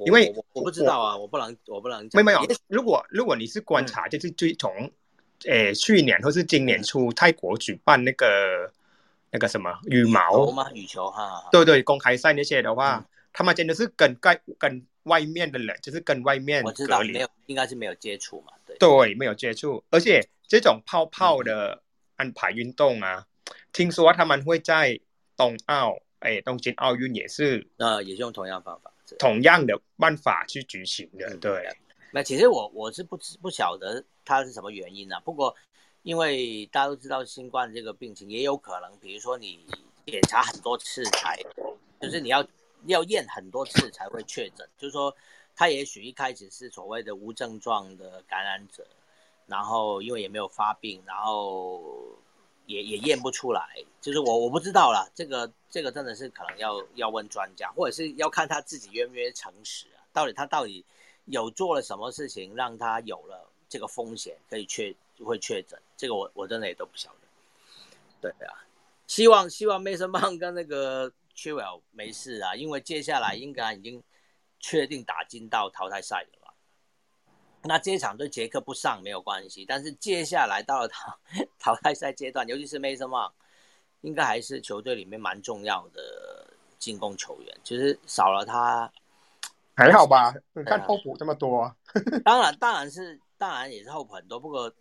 因为
我不知道啊，我不能，我不能。
没有没有，如果如果你是观察，就是最从，诶，去年或是今年初泰国举办那个那个什么羽毛
吗？羽球哈，
对对，公开赛那些的话，他们真的是跟外跟外面的人，就是跟外面
我知道没有，应该是没有接触嘛，对。
对，没有接触，而且这种泡泡的安排运动啊。听说他们会在冬奥，哎，东京奥运也是，
呃，也是用同样方法，
同样的办法去举行的。对，
那其实我我是不知不晓得它是什么原因呢？不过，因为大家都知道新冠这个病情，也有可能，比如说你检查很多次才，就是你要要验很多次才会确诊。就是说，他也许一开始是所谓的无症状的感染者，然后因为也没有发病，然后。也也验不出来，就是我我不知道啦，这个这个真的是可能要要问专家，或者是要看他自己愿不愿意诚实啊，到底他到底有做了什么事情让他有了这个风险可以确会确诊，这个我我真的也都不晓得。对啊，希望希望 Mason Mount 跟那个 Chewell 没事啊，因为接下来应该已经确定打进到淘汰赛了。那这一场对捷克不上没有关系，但是接下来到了淘 淘汰赛阶段，尤其是 Mason Mount，应该还是球队里面蛮重要的进攻球员。其实少了他
还好吧？你看后补这么多，
当然当然是当然也是后补很多。不过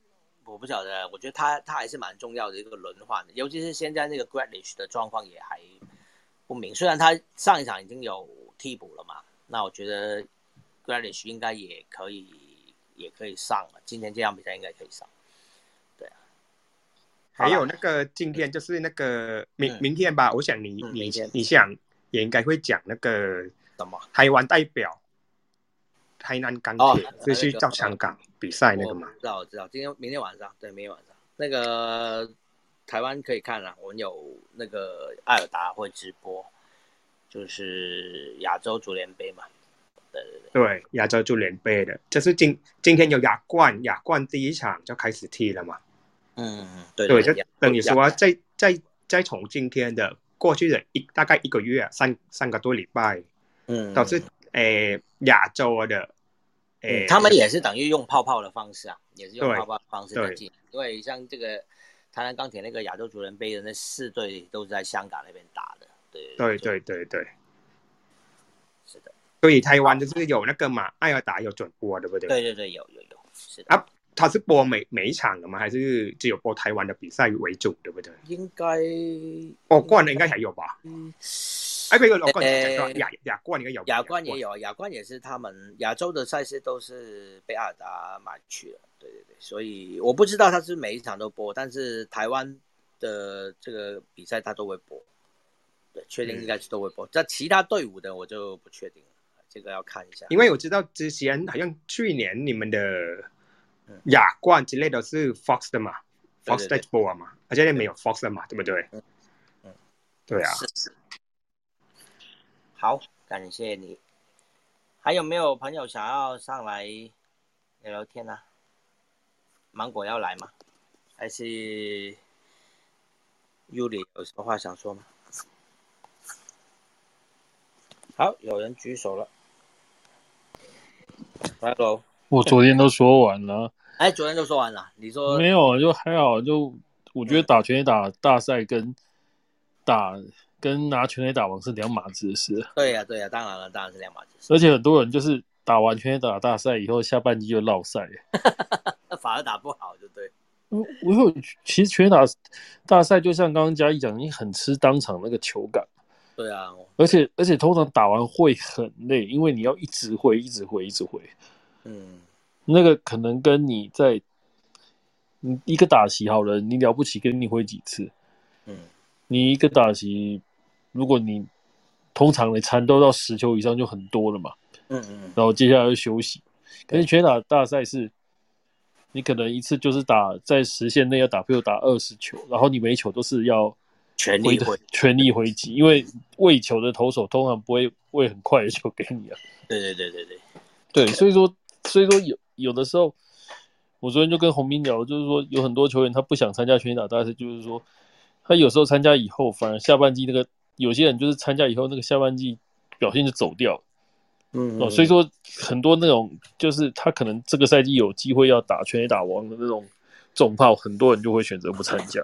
我不晓得，我觉得他他还是蛮重要的一个轮换的，尤其是现在那个 Grealish 的状况也还不明。虽然他上一场已经有替补了嘛，那我觉得 Grealish 应该也可以。也可以上了，今天这场比赛应该可以上。对啊，
还有那个今天就是那个明明天吧，我想你你你想也应该会讲那个
什么？
台湾代表台南钢铁就去到香港比赛那个嘛？
知道知道，今天明天晚上对明天晚上。那个台湾可以看了，我们有那个艾尔达会直播，就是亚洲足联杯嘛。
对亚洲足联杯的，就是今今天有亚冠，亚冠第一场就开始踢了嘛。
嗯，对
对，就等于说，在在在从今天的过去的一大概一个月，三三个多礼拜，
嗯，
都是诶亚洲的诶，
他们也是等于用泡泡的方式啊，也是用泡泡的方式来进，因为像这个台南钢铁那个亚洲足人杯的那四队都是在香港那边打的，对
对对对对。所以台湾就是有那个嘛，艾尔达有转播，对不对？
对对对，有有有，是
啊。他是播每每一场的吗？还是只有播台湾的比赛为主，对不对？
应该
哦，冠的应该还有吧？嗯，哎，没有冠亚亚冠应该有，
亚冠也有，亚冠也是他们亚洲的赛事都是被阿尔达买去了。对对对，所以我不知道他是每一场都播，但是台湾的这个比赛他都会播。对，确定应该是都会播。在其他队伍的我就不确定了，这个要看一下。
因为我知道之前好像去年你们的。亚冠之类的是 Fox 的嘛，Fox 在播嘛，而且没有 Fox 的嘛，对不对？嗯嗯，对啊。
好，感谢你。还有没有朋友想要上来聊聊天呢？芒果要来吗？还是 Yuli 有什么话想说吗？好，有人举手了。Hello。
我昨天都说完了。
哎，昨天就说完了。你说
没有，就还好。就我觉得打拳击打大赛跟打跟拿拳击打王是两码子事。
对呀，对呀，当然了，当然是两码子事。
而且很多人就是打完拳击打大赛以后，下半季就落赛，
反而打不好，就对。
我我有，其实拳击打大赛就像刚刚嘉义讲，你很吃当场那个球感。
对啊，
而且而且通常打完会很累，因为你要一直挥，一直挥，一直挥。嗯。那个可能跟你在，你一个打席好了，你了不起跟你挥几次，嗯，你一个打席，如果你通常你缠斗到十球以上就很多了嘛，嗯嗯，然后接下来就休息。可是拳打大赛是，你可能一次就是打在时限内要打，比如打二十球，然后你每球都是要
全力挥，
全力挥击，因为喂球的投手通常不会喂很快的球给你啊。
对对对对对，
对，所以说所以说有。有的时候，我昨天就跟洪斌聊，就是说有很多球员他不想参加拳打大赛，就是说他有时候参加以后，反而下半季那个有些人就是参加以后那个下半季表现就走掉，嗯哦，所以说很多那种就是他可能这个赛季有机会要打全垒打王的那种重炮，很多人就会选择不参加，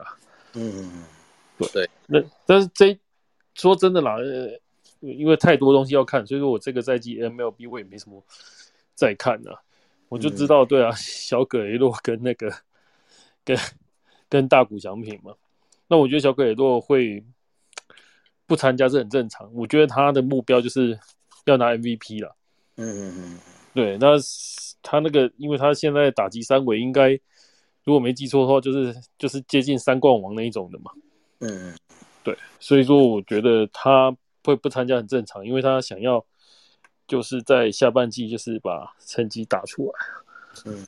嗯，对对，那但是这说真的啦，呃，因为太多东西要看，所以说我这个赛季 MLB 我也没什么在看啊。我就知道，对啊，小葛雷洛跟那个 跟跟大谷奖品嘛，那我觉得小葛雷洛会不参加是很正常。我觉得他的目标就是要拿 MVP 了。嗯嗯嗯，对，那他那个，因为他现在打击三围，应该如果没记错的话，就是就是接近三冠王那一种的嘛。嗯嗯，对，所以说我觉得他会不参加很正常，因为他想要。就是在下半季，就是把成绩打出来。
嗯，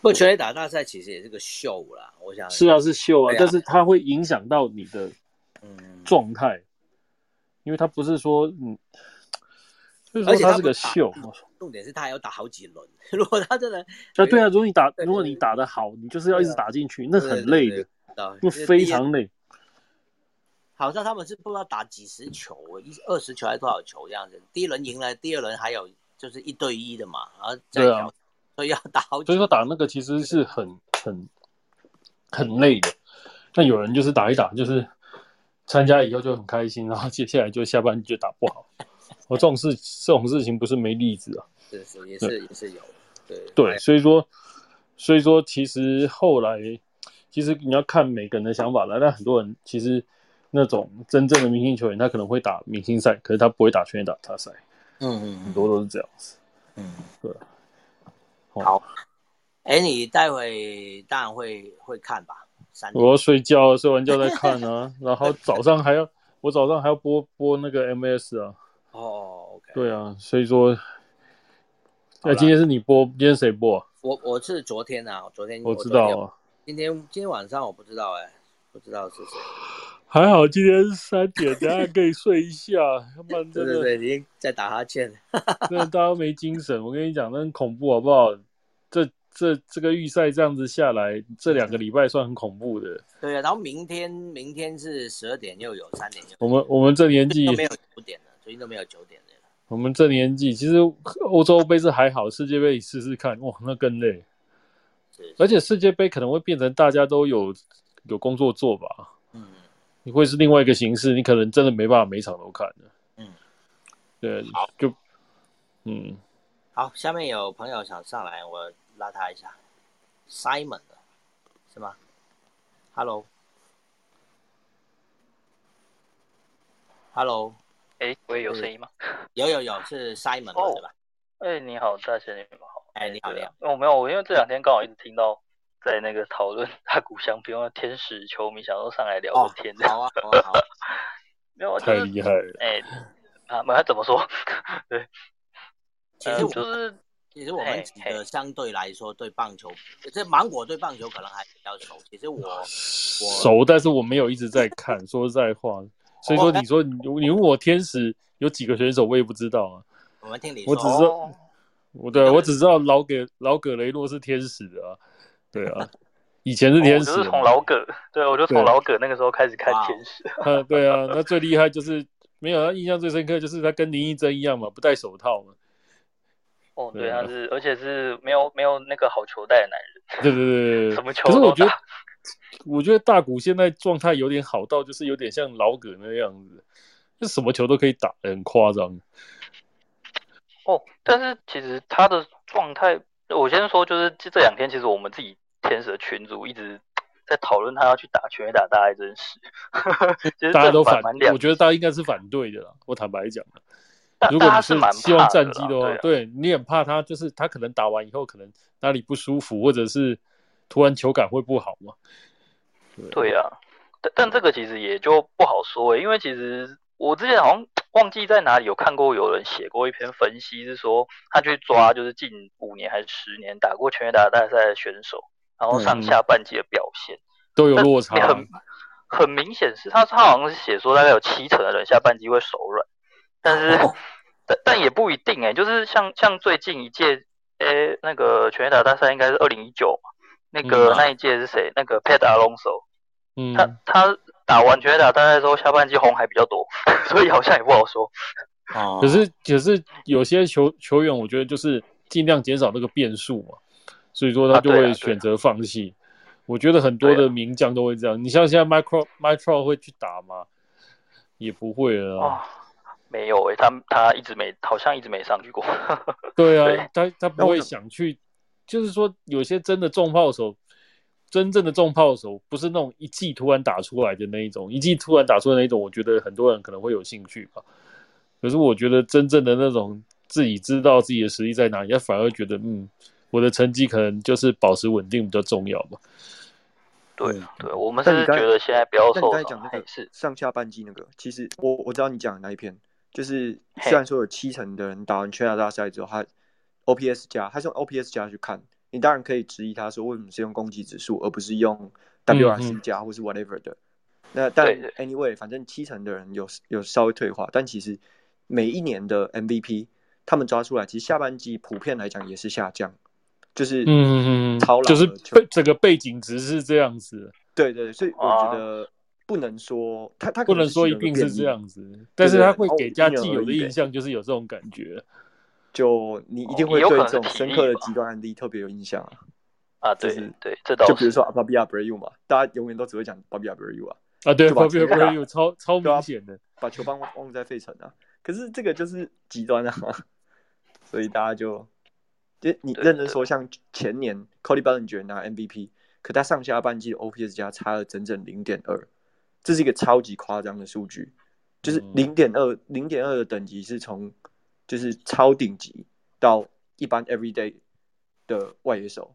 不过全垒打大赛其实也是个秀啦，我想
是啊，是秀啊，但是它会影响到你的嗯状态，因为它不是说嗯，就是说它是个秀。
重点是他还要打好几轮，如果他真的
啊，对啊，如果你打，如果你打的好，你就是要一直打进去，那很累的，那非常累。
好像他们是不知道打几十球，一二十球还是多少球这样子。第一轮赢了，第二轮还有就是一对一的嘛，然后再调，所以要打好。
所以说打那个其实是很很很累的。那有人就是打一打，就是参加以后就很开心，然后接下来就下半就打不好。我这种事这种事情不是没例子啊。
是是也是也是有。对
对，所以说所以说其实后来其实你要看每个人的想法了，但很多人其实。那种真正的明星球员，他可能会打明星赛，可是他不会打全垒打大赛。嗯嗯，很多都是这样子。嗯，对。
好，哎，你待会当然会会看吧？
我要睡觉，睡完觉再看啊。然后早上还要，我早上还要播播那个 MS 啊。
哦，OK。
对啊，所以说，那今天是你播，今天谁播？
我我是昨天啊，昨天
我知道啊。
今天今天晚上我不知道哎，不知道是谁。
还好今天是三点，等下可以睡一下。要不然真的，
对对对，已经在打哈欠，
真的大家没精神。我跟你讲，那很恐怖，好不好？这这这个预赛这样子下来，这两个礼拜算很恐怖的。
对啊，然后明天明天是十二点又有三点，
我们我们这年纪
都没有九点了，最近都没有九点的。
我们这年纪，其实欧洲杯是还好，世界杯试试看，哇，那更累。而且世界杯可能会变成大家都有有工作做吧。嗯。你会是另外一个形式，你可能真的没办法每场都看的。嗯。对。
好。
就。嗯。
好，下面有朋友想上来，我拉他一下。Simon，是吗？Hello。Hello。
哎，我也有声音吗？
有有有，是 Simon 对吧？
哎，你好，大仙，你们好。
哎，你好，你好。
哦，没有，我因为这两天刚好一直听到在那个讨论大谷翔平的天使球迷，想说上来聊个天。
好啊，好啊，好。
没有，
太厉害了。
哎，啊，没，怎么说？对，
其实就是，其实我们几个相对来说对棒球，这芒果对棒球可能还比较熟。其实我我
熟，但是我没有一直在看。说实在话。所以说，你说你你问我天使有几个选手，我也不知道啊。
我们听你
说，我只知道，我对我只知道老葛老葛雷诺是天使的啊。对啊，以前是天使。
就是从老葛，对，我就从老葛那个时候开始看天使。
啊，对啊，那最厉害 就是没有他印象最深刻就是他跟林依珍一样嘛，不戴手套嘛。
哦，对，他是而且是没有没有那个好球带的男人。
对对对对，
什么球可是
我觉得。我觉得大谷现在状态有点好到，就是有点像老葛那样子，就什么球都可以打，很夸张。
哦，但是其实他的状态，我先说，就是这这两天，其实我们自己天使的群主一直在讨论他要去打全垒打，大爱真是，
大家都反，我觉得大家应该是反对的啦。我坦白讲。如果你是希望战绩的话，对你很怕他，就是他可能打完以后可能哪里不舒服，或者是突然球感会不好嘛。
对呀，但但这个其实也就不好说因为其实我之前好像忘记在哪里有看过有人写过一篇分析，是说他去抓就是近五年还是十年打过全垒打大赛的选手，然后上下半季的表现
都有落差，
很很明显是他他好像是写说大概有七成的人下半季会手软，但是 但但也不一定哎，就是像像最近一届诶那个全垒打大赛应该是二零一九嘛。那个那一届是谁？那个 Pat Alonso，嗯，他他打完全打大赛之后，下半季红还比较多，所以好像也不好说。
哦，可是可是有些球球员，我觉得就是尽量减少那个变数嘛，所以说他就会选择放弃。我觉得很多的名将都会这样。你像现在 Micro Micro 会去打吗？也不会了啊。
没有诶，他他一直没，好像一直没上去过。
对啊，他他不会想去。就是说，有些真的重炮手，真正的重炮手，不是那种一季突然打出来的那一种，一季突然打出的那一种，我觉得很多人可能会有兴趣吧。可是我觉得真正的那种自己知道自己的实力在哪里，他反而觉得，嗯，我的成绩可能就是保持稳定比较重要吧。
对对，我们是觉得现在不要受。
你刚才讲那个是上下半季那个，其实我我知道你讲的那一篇，就是虽然说有七成的人打完全亚大赛之后，他。OPS 加，他是用 OPS 加去看，你当然可以质疑他说为什么是用攻击指数，而不是用 WRC 加或是 whatever 的。那但 anyway，反正七成的人有有稍微退化，但其实每一年的 MVP 他们抓出来，其实下半季普遍来讲也是下降，就是嗯超老
就是背整个背景值是这样子。
对对，所以我觉得不能说他他
不能说一定是这样子，但是他会给家既有的印象就是有这种感觉。
就你一定会对这种深刻的极端案例特别有印象啊！
啊，对对，这倒
就比如说 Bobby Abreu 嘛，大家永远都只会讲 Bobby Abreu 啊
啊，对，Bobby Abreu 超超明显的，
把球棒忘在费城啊。可是这个就是极端啊，所以大家就就你认真说，像前年 Cody Bellinger 拿 MVP，可他上下半季的 OPS 加差了整整零点二，这是一个超级夸张的数据，就是零点二零点二的等级是从。就是超顶级到一般 everyday 的外野手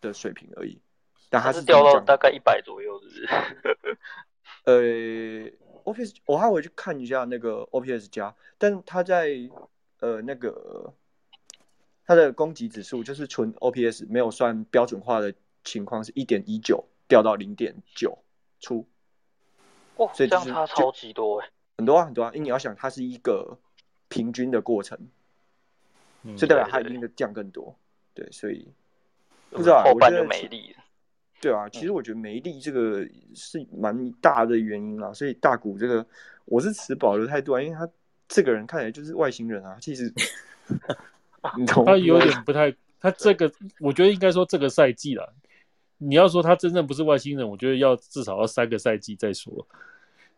的水平而已，但他
是掉到大概一百左右，是不是？
呃，OPS 我还回去看一下那个 OPS 加，但他在呃那个他的攻击指数就是纯 OPS 没有算标准化的情况是一点一九掉到零点九出，
哇，所以这样差超级多哎，
很多啊很多啊，因为你要想它是一个。平均的过程，所以代表它一定的降更多，对，所以不知道，我觉得
没力，
对啊，其实我觉得没力这个是蛮大的原因啦，所以大股这个我是持保留态度啊，因为他这个人看起来就是外星人啊。其实，
他有点不太，他这个我觉得应该说这个赛季了。你要说他真正不是外星人，我觉得要至少要三个赛季再说。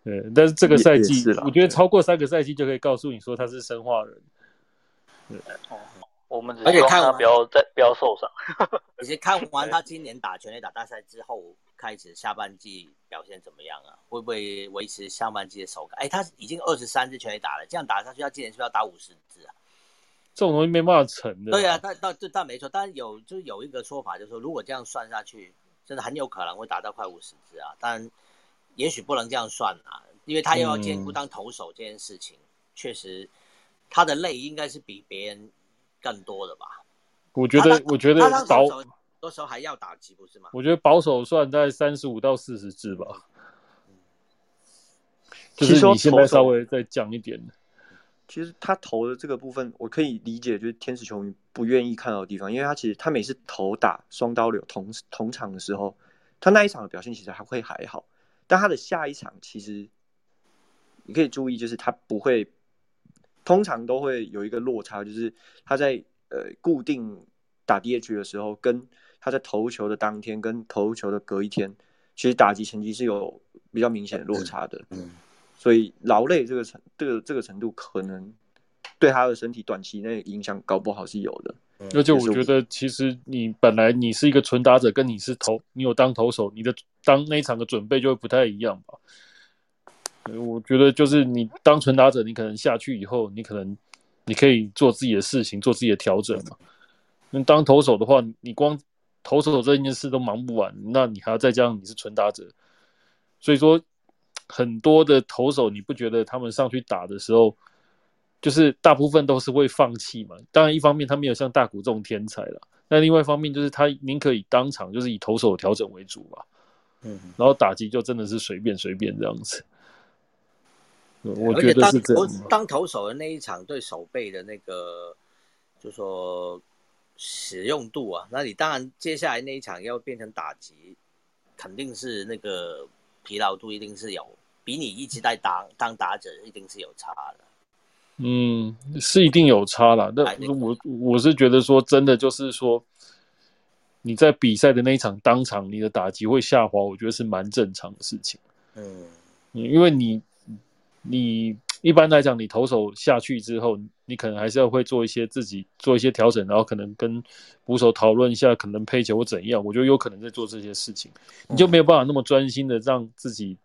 对，但是这个赛季，我觉得超过三个赛季就可以告诉你说他是生化人。
对哦，我们而且看他不要再不要受伤。
而且看完他今年打全垒打大赛之后，开始下半季表现怎么样啊？会不会维持上半季的手感？哎，他已经二十三支全垒打了，这样打下去，他今年是不是要打五十支啊？
这种东西没办法成的。
对啊，但但这但没错，但有就是有一个说法，就是说如果这样算下去，真的很有可能会达到快五十支啊。但也许不能这样算啊，因为他又要兼顾当投手这件事情，确实他的累应该是比别人更多的吧。
我觉得，我觉得保
多时候还要打击，不是吗？
我觉得保守算在三十五到四十支吧。就是你现在稍微再降一点。
其实他投的这个部分，我可以理解，就是天使球迷不愿意看到的地方，因为他其实他每次投打双刀流同同场的时候，他那一场的表现其实还会还好，但他的下一场其实你可以注意，就是他不会通常都会有一个落差，就是他在呃固定打 DH 的时候，跟他在投球的当天跟投球的隔一天，其实打击成绩是有比较明显的落差的。嗯。所以劳累这个程，这个这个程度可能对他的身体短期内影响搞不好是有的。
而且我觉得，其实你本来你是一个纯打者，跟你是投，你有当投手，你的当那一场的准备就会不太一样吧。我觉得就是你当纯打者，你可能下去以后，你可能你可以做自己的事情，做自己的调整嘛。那当投手的话，你光投手这件事都忙不完，那你还要再加上你是纯打者，所以说。很多的投手，你不觉得他们上去打的时候，就是大部分都是会放弃嘛？当然，一方面他没有像大谷这种天才了，那另外一方面就是他宁可以当场就是以投手调整为主吧。嗯，然后打击就真的是随便随便这样子。我觉得是这样。
当投手的那一场对手背的那个，就说使用度啊，那你当然接下来那一场要变成打击，肯定是那个疲劳度一定是有。比你一直在当当打者一定是有差的，
嗯，是一定有差了。那我我是觉得说，真的就是说，你在比赛的那一场当场你的打击会下滑，我觉得是蛮正常的事情。嗯，因为你你一般来讲，你投手下去之后，你可能还是要会做一些自己做一些调整，然后可能跟捕手讨论一下，可能配球或怎样。我觉得有可能在做这些事情，你就没有办法那么专心的让自己。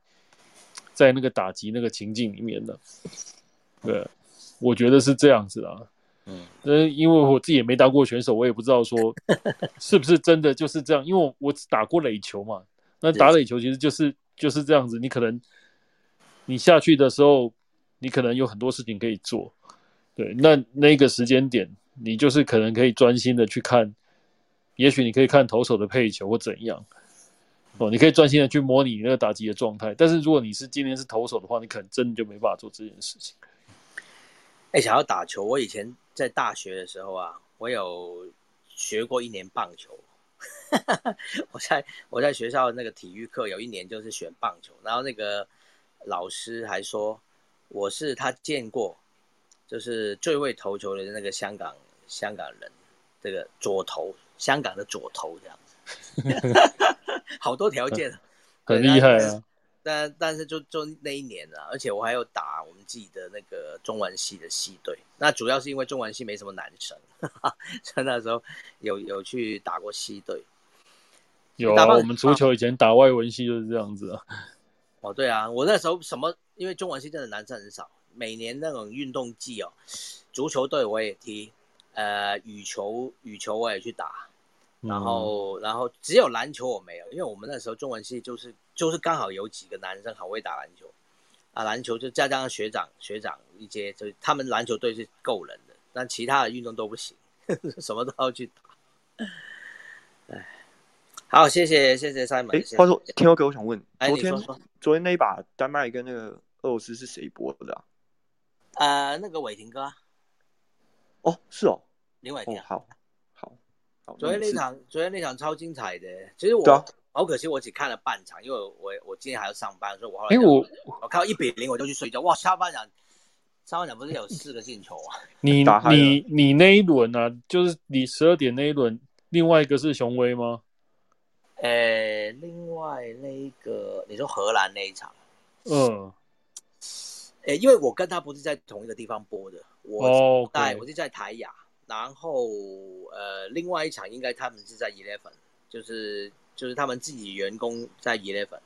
在那个打击那个情境里面的，对，我觉得是这样子啊。嗯，呃，因为我自己也没当过选手，我也不知道说 是不是真的就是这样。因为我我只打过垒球嘛，那打垒球其实就是就是这样子。你可能你下去的时候，你可能有很多事情可以做。对，那那个时间点，你就是可能可以专心的去看，也许你可以看投手的配球或怎样。哦，你可以专心的去模拟那个打击的状态，但是如果你是今天是投手的话，你可能真的就没办法做这件事情。
哎，想要打球，我以前在大学的时候啊，我有学过一年棒球。我在我在学校那个体育课有一年就是选棒球，然后那个老师还说我是他见过就是最会投球的那个香港香港人，这个左投，香港的左投这样子。好多条件，
很厉害啊！
但但是就就那一年啊，而且我还有打我们自己的那个中文系的系队。那主要是因为中文系没什么男生，所以那时候有有去打过系队。
有啊，我们足球以前打外文系就是这样子啊。
哦，对啊，我那时候什么，因为中文系真的男生很少。每年那种运动季哦，足球队我也踢，呃，羽球羽球我也去打。然后，然后只有篮球我没有，因为我们那时候中文系就是就是刚好有几个男生好会打篮球，啊，篮球就再加上学长学长一些，就他们篮球队是够人的，但其他的运动都不行，什么都要去打。哎，好，谢谢谢谢 Simon。
哎，话说，天佑哥，我想问，昨天昨天那一把丹麦跟那个俄罗斯是谁播的啊？
呃，那个伟霆哥。
哦，是哦，
林伟霆。
好。
昨天那场，昨天那场超精彩的。其实我好可惜，我只看了半场，因为我我今天还要上班，所以我后来
因为我
我看到一比零，我就去睡觉。哇，下半场上半场不是有四个进球啊？
你你你那一轮啊，就是你十二点那一轮，另外一个是雄威吗？
呃，另外那一个，你说荷兰那一场？
嗯。
哎，因为我跟他不是在同一个地方播的，我在我是在台亚，然后呃，另外一场应该他们是在 Eleven，就是就是他们自己员工在 Eleven。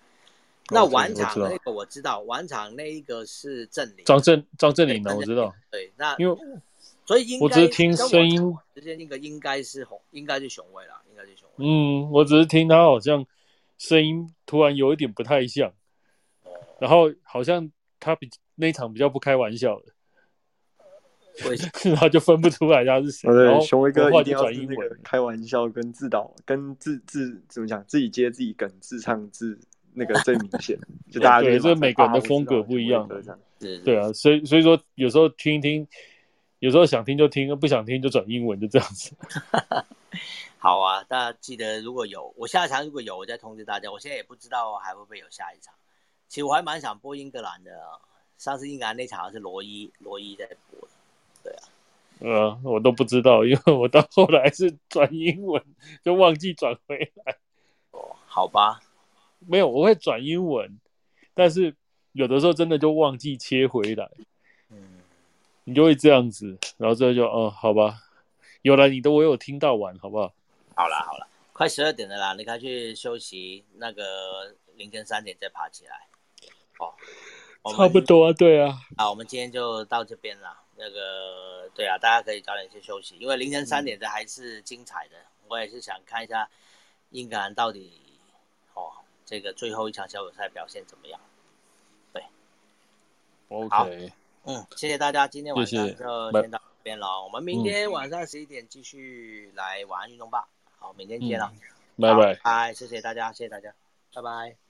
那晚场那个我知道，晚场那一个是郑林，
张振张振林的我知道。
对，那
因为
所以应
该我只是听声音，
之间那个应该是红，应该是雄威啦，应该是雄威。
嗯，我只是听他好像声音突然有一点不太像，然后好像他比。那场比较不开玩笑的，然后就分不出来他是谁。
对，雄威哥一定要
转英文，
开玩笑跟自导跟自自怎么讲，自己接自己梗，自唱自那个最明显。就大家
对，这每个人的风格不一样。对啊，所以所以说有时候听一听，有时候想听就听，不想听就转英文，就这样子。
好啊，大家记得如果有我下一场如果有，我再通知大家。我现在也不知道还会不会有下一场。其实我还蛮想播英格兰的。上次英格兰那场是罗伊，罗伊在播的，对啊，
呃，我都不知道，因为我到后来是转英文，就忘记转回来。
哦，好吧，
没有，我会转英文，但是有的时候真的就忘记切回来，嗯，你就会这样子，然后这就，哦，好吧，有了你的我有听到完，好不好？
好啦好啦，快十二点了啦，你该去休息，那个凌晨三点再爬起来，哦。
差不多啊，对啊。
啊，我们今天就到这边了。那个，对啊，大家可以早点去休息，因为凌晨三点的还是精彩的。我也是想看一下英格兰到底哦，这个最后一场小组赛表现怎么样。对
，OK，
嗯，谢谢大家，今天晚上就先到这边了。我们明天晚上十一点继续来玩运动吧。好，明天见了，
拜拜，
拜，谢谢大家，谢谢大家，拜拜。